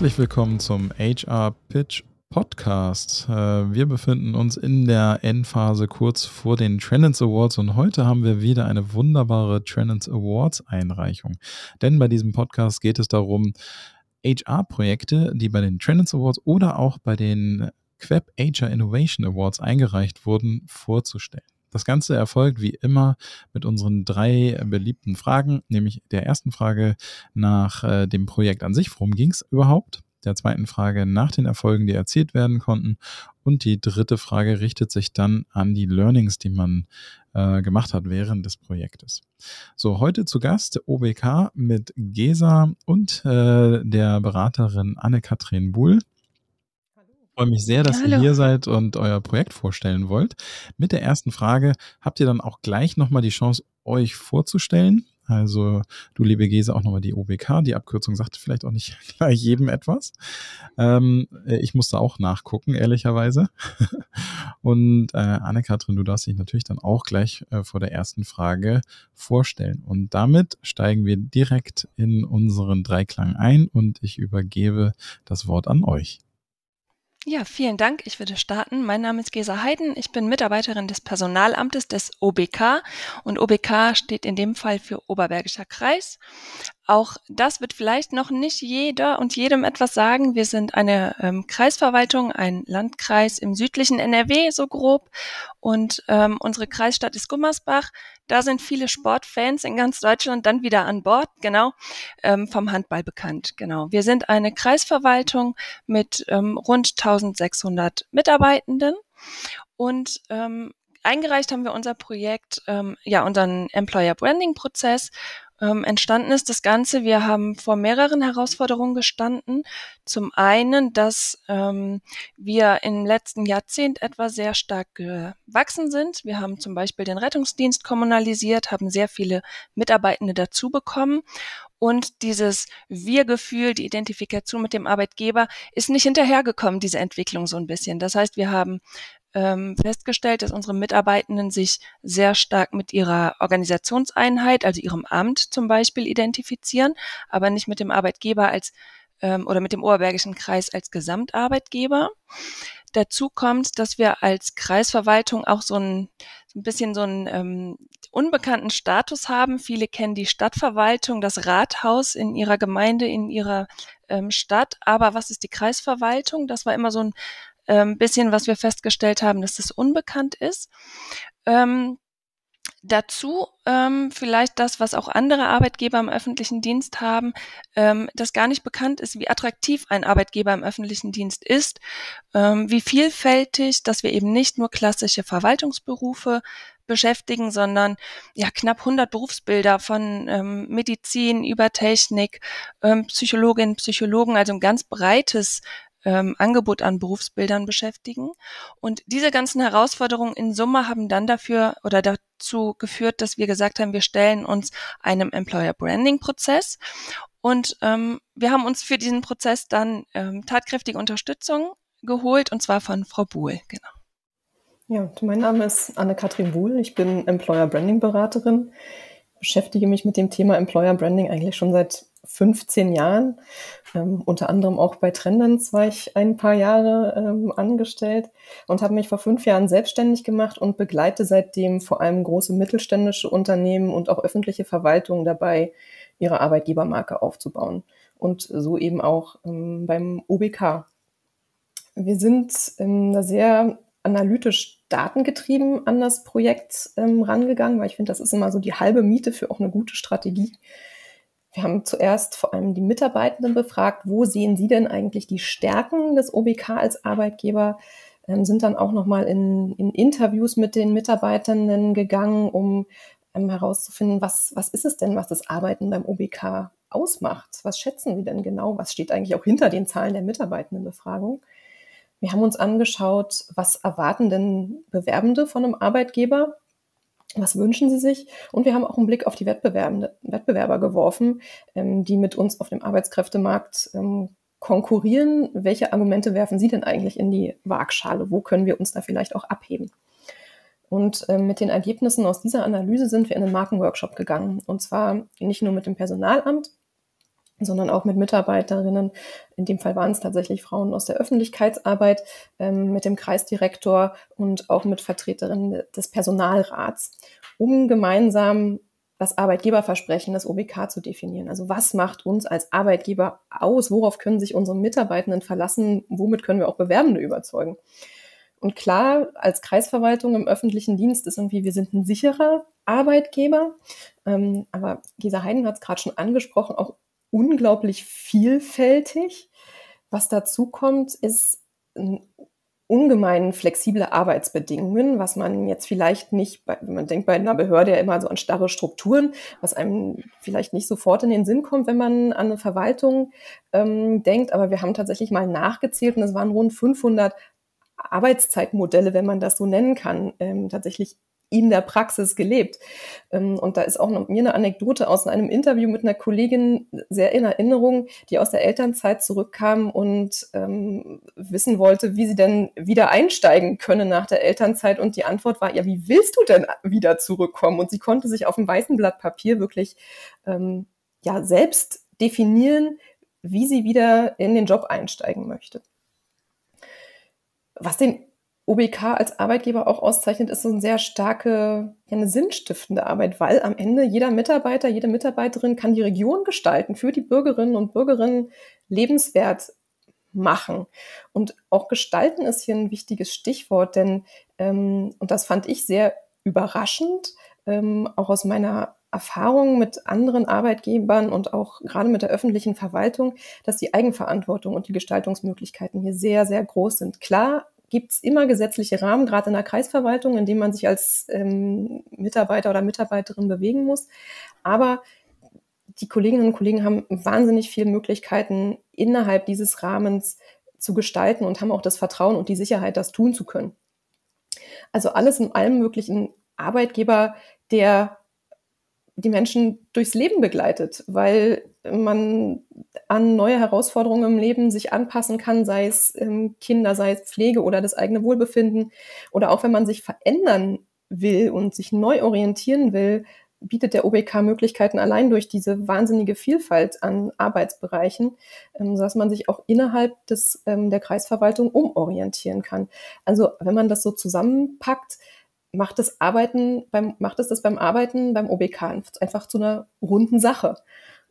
Herzlich willkommen zum HR Pitch Podcast. Äh, wir befinden uns in der Endphase kurz vor den Trends Awards und heute haben wir wieder eine wunderbare Trends Awards Einreichung. Denn bei diesem Podcast geht es darum, HR-Projekte, die bei den Trends Awards oder auch bei den Queb HR Innovation Awards eingereicht wurden, vorzustellen. Das Ganze erfolgt wie immer mit unseren drei beliebten Fragen, nämlich der ersten Frage nach äh, dem Projekt an sich, worum ging es überhaupt? Der zweiten Frage nach den Erfolgen, die erzielt werden konnten. Und die dritte Frage richtet sich dann an die Learnings, die man äh, gemacht hat während des Projektes. So, heute zu Gast OBK mit Gesa und äh, der Beraterin Anne-Kathrin Buhl freue mich sehr, dass Hallo. ihr hier seid und euer Projekt vorstellen wollt. Mit der ersten Frage habt ihr dann auch gleich nochmal die Chance, euch vorzustellen. Also du, liebe Gese, auch nochmal die OBK. Die Abkürzung sagt vielleicht auch nicht gleich jedem etwas. Ähm, ich musste auch nachgucken, ehrlicherweise. Und äh, Anne-Kathrin, du darfst dich natürlich dann auch gleich äh, vor der ersten Frage vorstellen. Und damit steigen wir direkt in unseren Dreiklang ein und ich übergebe das Wort an euch. Ja, vielen Dank. Ich würde starten. Mein Name ist Gesa Heiden. Ich bin Mitarbeiterin des Personalamtes des OBK und OBK steht in dem Fall für Oberbergischer Kreis. Auch das wird vielleicht noch nicht jeder und jedem etwas sagen. Wir sind eine ähm, Kreisverwaltung, ein Landkreis im südlichen NRW, so grob. Und ähm, unsere Kreisstadt ist Gummersbach. Da sind viele Sportfans in ganz Deutschland dann wieder an Bord, genau, ähm, vom Handball bekannt. Genau. Wir sind eine Kreisverwaltung mit ähm, rund 1600 Mitarbeitenden. Und ähm, eingereicht haben wir unser Projekt, ähm, ja, unseren Employer Branding Prozess ähm, entstanden ist das Ganze. Wir haben vor mehreren Herausforderungen gestanden. Zum einen, dass ähm, wir im letzten Jahrzehnt etwa sehr stark gewachsen sind. Wir haben zum Beispiel den Rettungsdienst kommunalisiert, haben sehr viele Mitarbeitende dazu bekommen und dieses Wir-Gefühl, die Identifikation mit dem Arbeitgeber ist nicht hinterhergekommen, diese Entwicklung so ein bisschen. Das heißt, wir haben ähm, festgestellt, dass unsere Mitarbeitenden sich sehr stark mit ihrer Organisationseinheit, also ihrem Amt zum Beispiel, identifizieren, aber nicht mit dem Arbeitgeber als ähm, oder mit dem Oberbergischen Kreis als Gesamtarbeitgeber. Dazu kommt, dass wir als Kreisverwaltung auch so ein, so ein bisschen so einen ähm, unbekannten Status haben. Viele kennen die Stadtverwaltung, das Rathaus in ihrer Gemeinde, in ihrer ähm, Stadt. Aber was ist die Kreisverwaltung? Das war immer so ein ähm, bisschen, was wir festgestellt haben, dass das unbekannt ist. Ähm, Dazu ähm, vielleicht das, was auch andere Arbeitgeber im öffentlichen Dienst haben, ähm, dass gar nicht bekannt ist, wie attraktiv ein Arbeitgeber im öffentlichen Dienst ist, ähm, wie vielfältig, dass wir eben nicht nur klassische Verwaltungsberufe beschäftigen, sondern ja knapp 100 Berufsbilder von ähm, Medizin über Technik, ähm, Psychologinnen, Psychologen, also ein ganz breites ähm, Angebot an Berufsbildern beschäftigen. Und diese ganzen Herausforderungen in Summe haben dann dafür oder dazu geführt, dass wir gesagt haben, wir stellen uns einem Employer Branding Prozess. Und ähm, wir haben uns für diesen Prozess dann ähm, tatkräftige Unterstützung geholt, und zwar von Frau Buhl, genau. Ja, mein Name ist Anne-Kathrin Buhl. Ich bin Employer Branding Beraterin, beschäftige mich mit dem Thema Employer Branding eigentlich schon seit 15 Jahren. Ähm, unter anderem auch bei Trendens war ich ein paar Jahre ähm, angestellt und habe mich vor fünf Jahren selbstständig gemacht und begleite seitdem vor allem große mittelständische Unternehmen und auch öffentliche Verwaltungen dabei, ihre Arbeitgebermarke aufzubauen. Und so eben auch ähm, beim OBK. Wir sind ähm, sehr analytisch datengetrieben an das Projekt ähm, rangegangen, weil ich finde, das ist immer so die halbe Miete für auch eine gute Strategie. Wir haben zuerst vor allem die Mitarbeitenden befragt, wo sehen sie denn eigentlich die Stärken des OBK als Arbeitgeber, ähm, sind dann auch nochmal in, in Interviews mit den Mitarbeitenden gegangen, um ähm, herauszufinden, was, was ist es denn, was das Arbeiten beim OBK ausmacht? Was schätzen Sie denn genau? Was steht eigentlich auch hinter den Zahlen der Mitarbeitendenbefragung? Wir haben uns angeschaut, was erwarten denn Bewerbende von einem Arbeitgeber? Was wünschen Sie sich? Und wir haben auch einen Blick auf die Wettbewerber geworfen, ähm, die mit uns auf dem Arbeitskräftemarkt ähm, konkurrieren. Welche Argumente werfen Sie denn eigentlich in die Waagschale? Wo können wir uns da vielleicht auch abheben? Und ähm, mit den Ergebnissen aus dieser Analyse sind wir in einen Markenworkshop gegangen. Und zwar nicht nur mit dem Personalamt, sondern auch mit Mitarbeiterinnen, in dem Fall waren es tatsächlich Frauen aus der Öffentlichkeitsarbeit, ähm, mit dem Kreisdirektor und auch mit Vertreterinnen des Personalrats, um gemeinsam das Arbeitgeberversprechen des OBK zu definieren. Also was macht uns als Arbeitgeber aus? Worauf können sich unsere Mitarbeitenden verlassen? Womit können wir auch Bewerbende überzeugen? Und klar, als Kreisverwaltung im öffentlichen Dienst ist irgendwie, wir sind ein sicherer Arbeitgeber. Ähm, aber Gesa Heiden hat es gerade schon angesprochen, auch unglaublich vielfältig. Was dazu kommt, ist ungemein flexible Arbeitsbedingungen, was man jetzt vielleicht nicht, bei, man denkt bei einer Behörde ja immer so an starre Strukturen, was einem vielleicht nicht sofort in den Sinn kommt, wenn man an eine Verwaltung ähm, denkt. Aber wir haben tatsächlich mal nachgezählt und es waren rund 500 Arbeitszeitmodelle, wenn man das so nennen kann, ähm, tatsächlich in der Praxis gelebt. Ähm, und da ist auch noch mir eine Anekdote aus einem Interview mit einer Kollegin sehr in Erinnerung, die aus der Elternzeit zurückkam und ähm, wissen wollte, wie sie denn wieder einsteigen könne nach der Elternzeit. Und die Antwort war, ja, wie willst du denn wieder zurückkommen? Und sie konnte sich auf dem weißen Blatt Papier wirklich ähm, ja selbst definieren, wie sie wieder in den Job einsteigen möchte. Was den OBK als Arbeitgeber auch auszeichnet, ist so eine sehr starke, eine sinnstiftende Arbeit, weil am Ende jeder Mitarbeiter, jede Mitarbeiterin kann die Region gestalten, für die Bürgerinnen und Bürgerinnen lebenswert machen. Und auch gestalten ist hier ein wichtiges Stichwort, denn, ähm, und das fand ich sehr überraschend, ähm, auch aus meiner Erfahrung mit anderen Arbeitgebern und auch gerade mit der öffentlichen Verwaltung, dass die Eigenverantwortung und die Gestaltungsmöglichkeiten hier sehr, sehr groß sind. Klar gibt es immer gesetzliche Rahmen, gerade in der Kreisverwaltung, in denen man sich als ähm, Mitarbeiter oder Mitarbeiterin bewegen muss. Aber die Kolleginnen und Kollegen haben wahnsinnig viele Möglichkeiten, innerhalb dieses Rahmens zu gestalten und haben auch das Vertrauen und die Sicherheit, das tun zu können. Also alles in allem wirklich ein Arbeitgeber, der die Menschen durchs Leben begleitet, weil man an neue Herausforderungen im Leben sich anpassen kann, sei es ähm, Kinder, sei es Pflege oder das eigene Wohlbefinden oder auch wenn man sich verändern will und sich neu orientieren will, bietet der OBK Möglichkeiten allein durch diese wahnsinnige Vielfalt an Arbeitsbereichen, ähm, sodass man sich auch innerhalb des, ähm, der Kreisverwaltung umorientieren kann. Also wenn man das so zusammenpackt, macht das Arbeiten beim, macht es das beim Arbeiten beim OBK einfach zu einer runden Sache.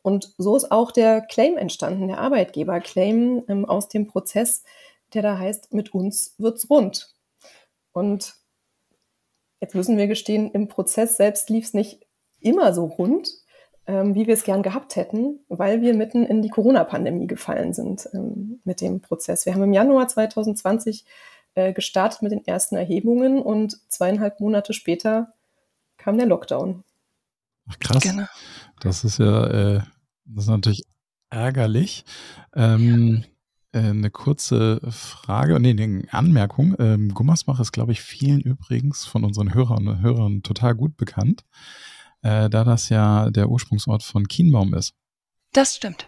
Und so ist auch der Claim entstanden, der Arbeitgeber-Claim ähm, aus dem Prozess, der da heißt, mit uns wird's rund. Und jetzt müssen wir gestehen, im Prozess selbst lief es nicht immer so rund, ähm, wie wir es gern gehabt hätten, weil wir mitten in die Corona-Pandemie gefallen sind ähm, mit dem Prozess. Wir haben im Januar 2020 äh, gestartet mit den ersten Erhebungen und zweieinhalb Monate später kam der Lockdown. Ach, krass. Genau. Das ist ja, äh, das ist natürlich ärgerlich. Ähm, ja. äh, eine kurze Frage, nee, eine Anmerkung. Ähm, Gummersbach ist, glaube ich, vielen übrigens von unseren Hörern und Hörern total gut bekannt, äh, da das ja der Ursprungsort von Kienbaum ist. Das stimmt.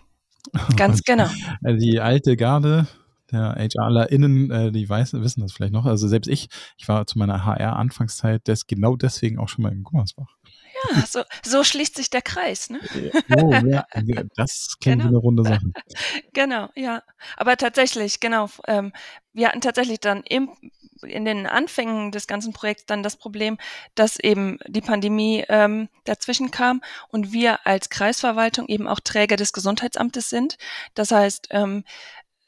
Ganz genau. Die alte Garde der HRlerInnen, äh, die weiß, wissen das vielleicht noch. Also selbst ich, ich war zu meiner HR-Anfangszeit des, genau deswegen auch schon mal in Gummersbach. Ja, so, so schließt sich der Kreis, ne? Oh, ja, das klingt genau. wie eine runde Sache. Genau, ja. Aber tatsächlich, genau, ähm, wir hatten tatsächlich dann im, in den Anfängen des ganzen Projekts dann das Problem, dass eben die Pandemie ähm, dazwischen kam und wir als Kreisverwaltung eben auch Träger des Gesundheitsamtes sind. Das heißt, ähm,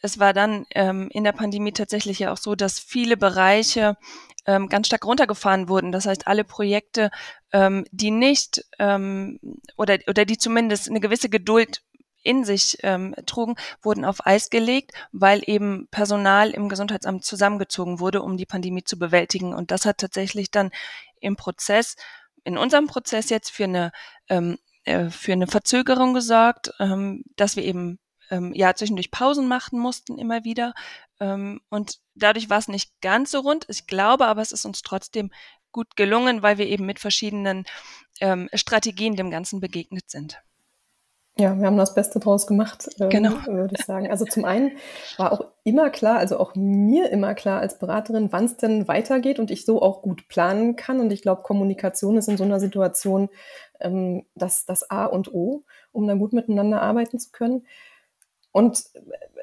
es war dann ähm, in der Pandemie tatsächlich ja auch so, dass viele Bereiche ähm, ganz stark runtergefahren wurden. Das heißt, alle Projekte, ähm, die nicht ähm, oder, oder die zumindest eine gewisse Geduld in sich ähm, trugen, wurden auf Eis gelegt, weil eben Personal im Gesundheitsamt zusammengezogen wurde, um die Pandemie zu bewältigen. Und das hat tatsächlich dann im Prozess, in unserem Prozess jetzt für eine ähm, äh, für eine Verzögerung gesorgt, ähm, dass wir eben ähm, ja zwischendurch Pausen machen mussten immer wieder. Ähm, und dadurch war es nicht ganz so rund. Ich glaube aber, es ist uns trotzdem gut gelungen, weil wir eben mit verschiedenen ähm, Strategien dem Ganzen begegnet sind. Ja, wir haben das Beste draus gemacht, ähm, genau. würde ich sagen. Also zum einen war auch immer klar, also auch mir immer klar als Beraterin, wann es denn weitergeht und ich so auch gut planen kann. Und ich glaube, Kommunikation ist in so einer Situation ähm, das, das A und O, um dann gut miteinander arbeiten zu können. Und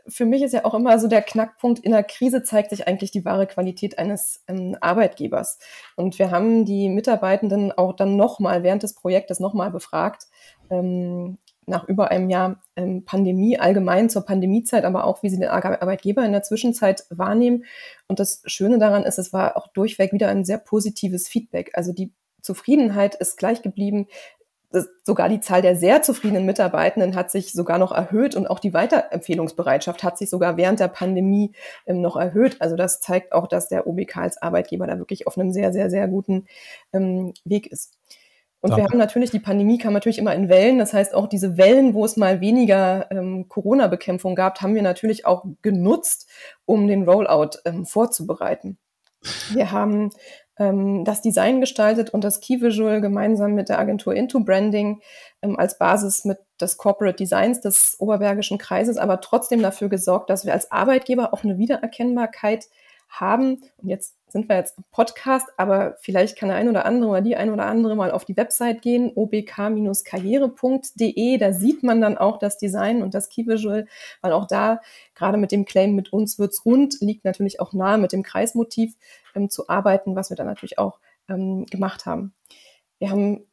für mich ist ja auch immer so der Knackpunkt, in der Krise zeigt sich eigentlich die wahre Qualität eines ähm, Arbeitgebers. Und wir haben die Mitarbeitenden auch dann nochmal während des Projektes nochmal befragt, ähm, nach über einem Jahr ähm, Pandemie allgemein zur Pandemiezeit, aber auch, wie sie den Arbeitgeber in der Zwischenzeit wahrnehmen. Und das Schöne daran ist, es war auch durchweg wieder ein sehr positives Feedback. Also die Zufriedenheit ist gleich geblieben. Das, sogar die Zahl der sehr zufriedenen Mitarbeitenden hat sich sogar noch erhöht und auch die Weiterempfehlungsbereitschaft hat sich sogar während der Pandemie ähm, noch erhöht. Also das zeigt auch, dass der OBK als Arbeitgeber da wirklich auf einem sehr, sehr, sehr guten ähm, Weg ist. Und Danke. wir haben natürlich, die Pandemie kam natürlich immer in Wellen. Das heißt, auch diese Wellen, wo es mal weniger ähm, Corona-Bekämpfung gab, haben wir natürlich auch genutzt, um den Rollout ähm, vorzubereiten. Wir haben ähm, das Design gestaltet und das Key Visual gemeinsam mit der Agentur Into Branding ähm, als Basis mit des Corporate Designs des Oberbergischen Kreises, aber trotzdem dafür gesorgt, dass wir als Arbeitgeber auch eine Wiedererkennbarkeit haben. Und jetzt sind wir jetzt im Podcast, aber vielleicht kann der ein oder andere oder die ein oder andere mal auf die Website gehen, obk-karriere.de. Da sieht man dann auch das Design und das Key Visual, weil auch da gerade mit dem Claim mit uns wird's rund, liegt natürlich auch nahe mit dem Kreismotiv ähm, zu arbeiten, was wir dann natürlich auch ähm, gemacht haben. Wir haben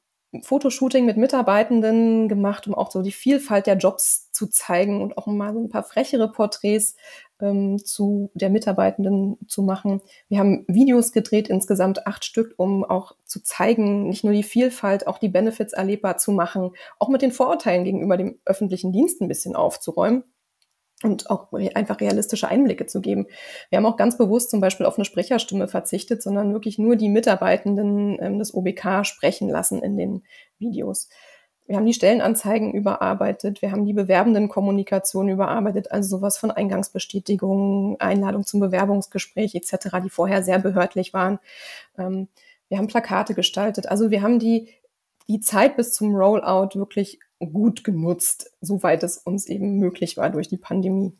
Fotoshooting mit Mitarbeitenden gemacht, um auch so die Vielfalt der Jobs zu zeigen und auch mal so ein paar frechere Porträts ähm, zu der Mitarbeitenden zu machen. Wir haben Videos gedreht, insgesamt acht Stück, um auch zu zeigen, nicht nur die Vielfalt, auch die Benefits erlebbar zu machen, auch mit den Vorurteilen gegenüber dem öffentlichen Dienst ein bisschen aufzuräumen und auch einfach realistische Einblicke zu geben. Wir haben auch ganz bewusst zum Beispiel auf eine Sprecherstimme verzichtet, sondern wirklich nur die Mitarbeitenden ähm, des OBK sprechen lassen in den Videos. Wir haben die Stellenanzeigen überarbeitet, wir haben die bewerbenden Kommunikation überarbeitet, also sowas von Eingangsbestätigung, Einladung zum Bewerbungsgespräch etc., die vorher sehr behördlich waren. Ähm, wir haben Plakate gestaltet. Also wir haben die, die Zeit bis zum Rollout wirklich gut genutzt, soweit es uns eben möglich war durch die Pandemie.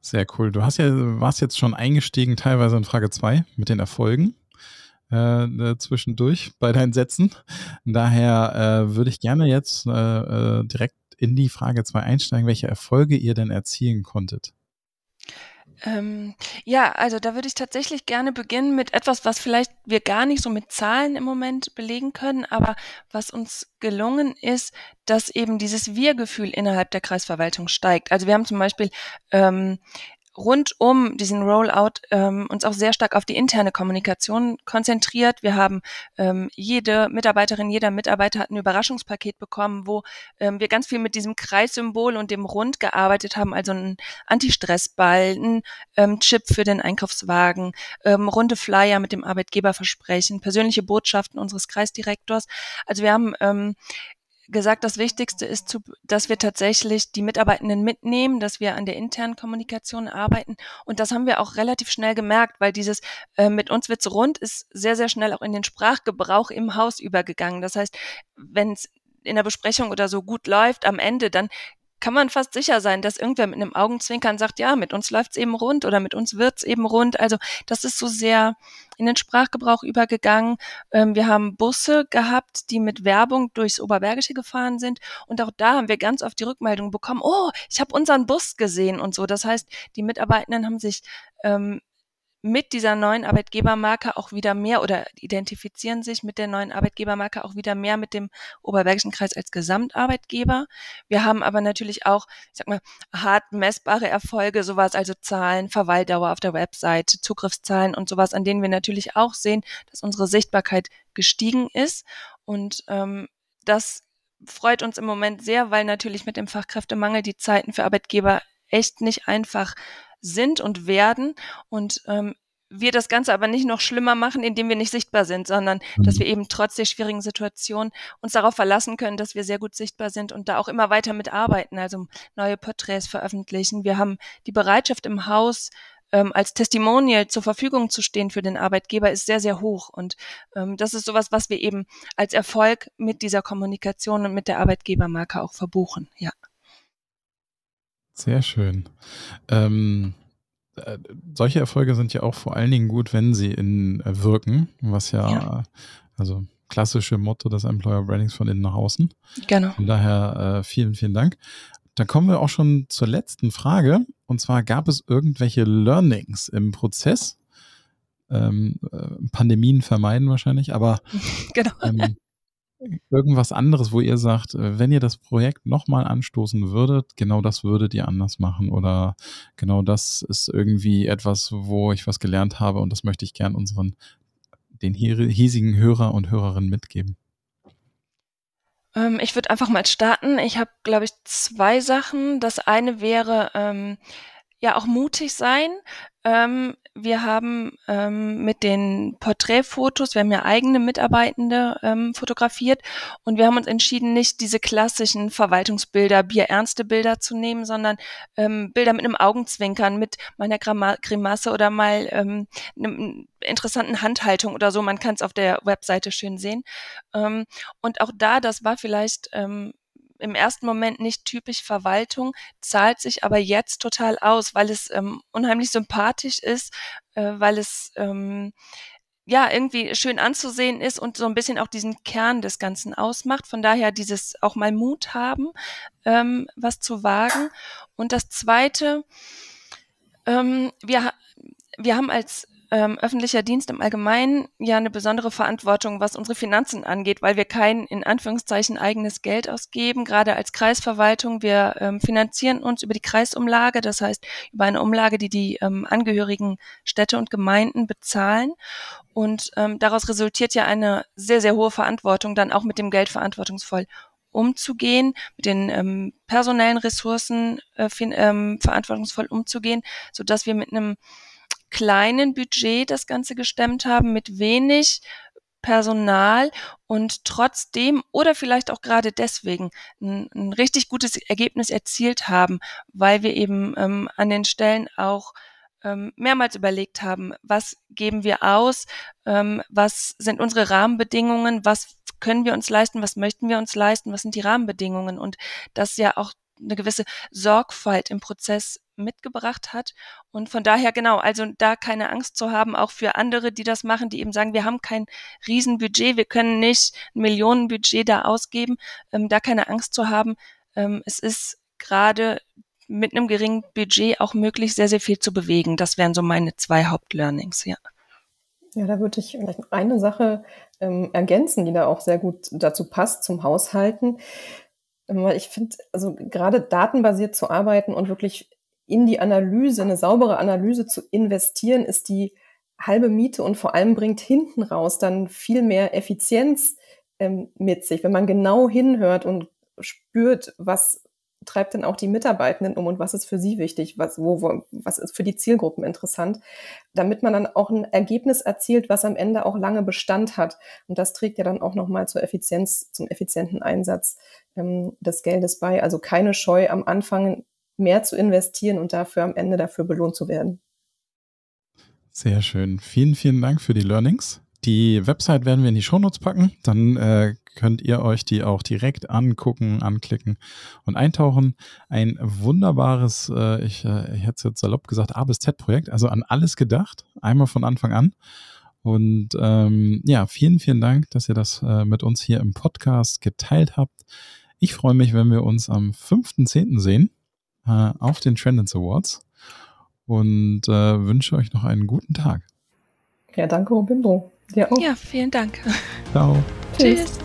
Sehr cool. Du hast ja, warst jetzt schon eingestiegen, teilweise in Frage 2 mit den Erfolgen. Äh, äh, zwischendurch bei deinen Sätzen. Daher äh, würde ich gerne jetzt äh, äh direkt in die Frage 2 einsteigen, welche Erfolge ihr denn erzielen konntet. Ähm, ja, also da würde ich tatsächlich gerne beginnen mit etwas, was vielleicht wir gar nicht so mit Zahlen im Moment belegen können, aber was uns gelungen ist, dass eben dieses Wir-Gefühl innerhalb der Kreisverwaltung steigt. Also wir haben zum Beispiel ähm, rund um diesen Rollout ähm, uns auch sehr stark auf die interne Kommunikation konzentriert. Wir haben ähm, jede Mitarbeiterin, jeder Mitarbeiter hat ein Überraschungspaket bekommen, wo ähm, wir ganz viel mit diesem Kreissymbol und dem Rund gearbeitet haben, also ein Anti-Stress-Ball, ein ähm, Chip für den Einkaufswagen, ähm, runde Flyer mit dem Arbeitgeberversprechen, persönliche Botschaften unseres Kreisdirektors. Also wir haben ähm, gesagt, das Wichtigste ist, zu, dass wir tatsächlich die Mitarbeitenden mitnehmen, dass wir an der internen Kommunikation arbeiten. Und das haben wir auch relativ schnell gemerkt, weil dieses äh, mit uns wird's rund ist sehr, sehr schnell auch in den Sprachgebrauch im Haus übergegangen. Das heißt, wenn es in der Besprechung oder so gut läuft am Ende, dann kann man fast sicher sein, dass irgendwer mit einem Augenzwinkern sagt, ja, mit uns läuft's eben rund oder mit uns wird's eben rund. Also das ist so sehr in den Sprachgebrauch übergegangen. Ähm, wir haben Busse gehabt, die mit Werbung durchs Oberbergische gefahren sind. Und auch da haben wir ganz oft die Rückmeldung bekommen, oh, ich habe unseren Bus gesehen und so. Das heißt, die Mitarbeitenden haben sich ähm, mit dieser neuen Arbeitgebermarke auch wieder mehr oder identifizieren sich mit der neuen Arbeitgebermarke auch wieder mehr mit dem Oberbergischen Kreis als Gesamtarbeitgeber. Wir haben aber natürlich auch, ich sag mal, hart messbare Erfolge, sowas, also Zahlen, Verweildauer auf der Website, Zugriffszahlen und sowas, an denen wir natürlich auch sehen, dass unsere Sichtbarkeit gestiegen ist. Und ähm, das freut uns im Moment sehr, weil natürlich mit dem Fachkräftemangel die Zeiten für Arbeitgeber echt nicht einfach sind und werden und ähm, wir das Ganze aber nicht noch schlimmer machen, indem wir nicht sichtbar sind, sondern mhm. dass wir eben trotz der schwierigen Situation uns darauf verlassen können, dass wir sehr gut sichtbar sind und da auch immer weiter mitarbeiten, also neue Porträts veröffentlichen. Wir haben die Bereitschaft im Haus ähm, als Testimonial zur Verfügung zu stehen für den Arbeitgeber, ist sehr, sehr hoch. Und ähm, das ist sowas, was wir eben als Erfolg mit dieser Kommunikation und mit der Arbeitgebermarke auch verbuchen. Ja. Sehr schön. Ähm, äh, solche Erfolge sind ja auch vor allen Dingen gut, wenn sie in äh, wirken, was ja, ja. also klassische Motto des Employer Brandings von innen nach außen. Genau. Von daher äh, vielen, vielen Dank. Dann kommen wir auch schon zur letzten Frage. Und zwar gab es irgendwelche Learnings im Prozess? Ähm, äh, Pandemien vermeiden wahrscheinlich, aber genau. ähm, irgendwas anderes, wo ihr sagt, äh, wenn ihr das Projekt nochmal anstoßen würdet, genau das würdet ihr anders machen oder genau das ist irgendwie etwas, wo ich was gelernt habe und das möchte ich gern unseren, den hiesigen Hörer und Hörerinnen mitgeben? Ähm, ich würde einfach mal starten. Ich habe, glaube ich, zwei Sachen. Das eine wäre, ähm, ja auch mutig sein. Ähm, wir haben ähm, mit den Porträtfotos, wir haben ja eigene Mitarbeitende ähm, fotografiert und wir haben uns entschieden, nicht diese klassischen Verwaltungsbilder, bierernste Bilder zu nehmen, sondern ähm, Bilder mit einem Augenzwinkern, mit meiner Grimasse oder mal ähm, einem interessanten Handhaltung oder so. Man kann es auf der Webseite schön sehen. Ähm, und auch da, das war vielleicht ähm, im ersten Moment nicht typisch Verwaltung, zahlt sich aber jetzt total aus, weil es ähm, unheimlich sympathisch ist, äh, weil es ähm, ja irgendwie schön anzusehen ist und so ein bisschen auch diesen Kern des Ganzen ausmacht. Von daher dieses auch mal Mut haben, ähm, was zu wagen. Und das Zweite, ähm, wir, wir haben als ähm, öffentlicher Dienst im Allgemeinen ja eine besondere Verantwortung, was unsere Finanzen angeht, weil wir kein in Anführungszeichen eigenes Geld ausgeben. Gerade als Kreisverwaltung, wir ähm, finanzieren uns über die Kreisumlage, das heißt über eine Umlage, die die ähm, angehörigen Städte und Gemeinden bezahlen. Und ähm, daraus resultiert ja eine sehr, sehr hohe Verantwortung, dann auch mit dem Geld verantwortungsvoll umzugehen, mit den ähm, personellen Ressourcen äh, ähm, verantwortungsvoll umzugehen, so dass wir mit einem kleinen Budget das Ganze gestemmt haben, mit wenig Personal und trotzdem oder vielleicht auch gerade deswegen ein, ein richtig gutes Ergebnis erzielt haben, weil wir eben ähm, an den Stellen auch ähm, mehrmals überlegt haben, was geben wir aus, ähm, was sind unsere Rahmenbedingungen, was können wir uns leisten, was möchten wir uns leisten, was sind die Rahmenbedingungen und das ja auch eine gewisse Sorgfalt im Prozess mitgebracht hat. Und von daher genau, also da keine Angst zu haben, auch für andere, die das machen, die eben sagen, wir haben kein Riesenbudget, wir können nicht ein Millionenbudget da ausgeben, ähm, da keine Angst zu haben. Ähm, es ist gerade mit einem geringen Budget auch möglich, sehr, sehr viel zu bewegen. Das wären so meine zwei Hauptlearnings, ja. Ja, da würde ich vielleicht eine Sache ähm, ergänzen, die da auch sehr gut dazu passt zum Haushalten. Weil ich finde, also gerade datenbasiert zu arbeiten und wirklich in die Analyse, eine saubere Analyse zu investieren, ist die halbe Miete und vor allem bringt hinten raus dann viel mehr Effizienz ähm, mit sich, wenn man genau hinhört und spürt, was treibt denn auch die Mitarbeitenden um und was ist für sie wichtig, was, wo, wo, was ist für die Zielgruppen interessant, damit man dann auch ein Ergebnis erzielt, was am Ende auch lange Bestand hat. Und das trägt ja dann auch nochmal zur Effizienz, zum effizienten Einsatz ähm, des Geldes bei. Also keine Scheu am Anfang mehr zu investieren und dafür am Ende dafür belohnt zu werden. Sehr schön. Vielen, vielen Dank für die Learnings. Die Website werden wir in die Shownotes packen. Dann äh, könnt ihr euch die auch direkt angucken, anklicken und eintauchen. Ein wunderbares, äh, ich, äh, ich hätte es jetzt salopp gesagt, A bis Z-Projekt, also an alles gedacht, einmal von Anfang an. Und ähm, ja, vielen, vielen Dank, dass ihr das äh, mit uns hier im Podcast geteilt habt. Ich freue mich, wenn wir uns am 5.10. sehen äh, auf den Trendance Awards und äh, wünsche euch noch einen guten Tag. Ja, danke, Robindro. Ja. Ja, vielen Dank. Ciao. Tschüss.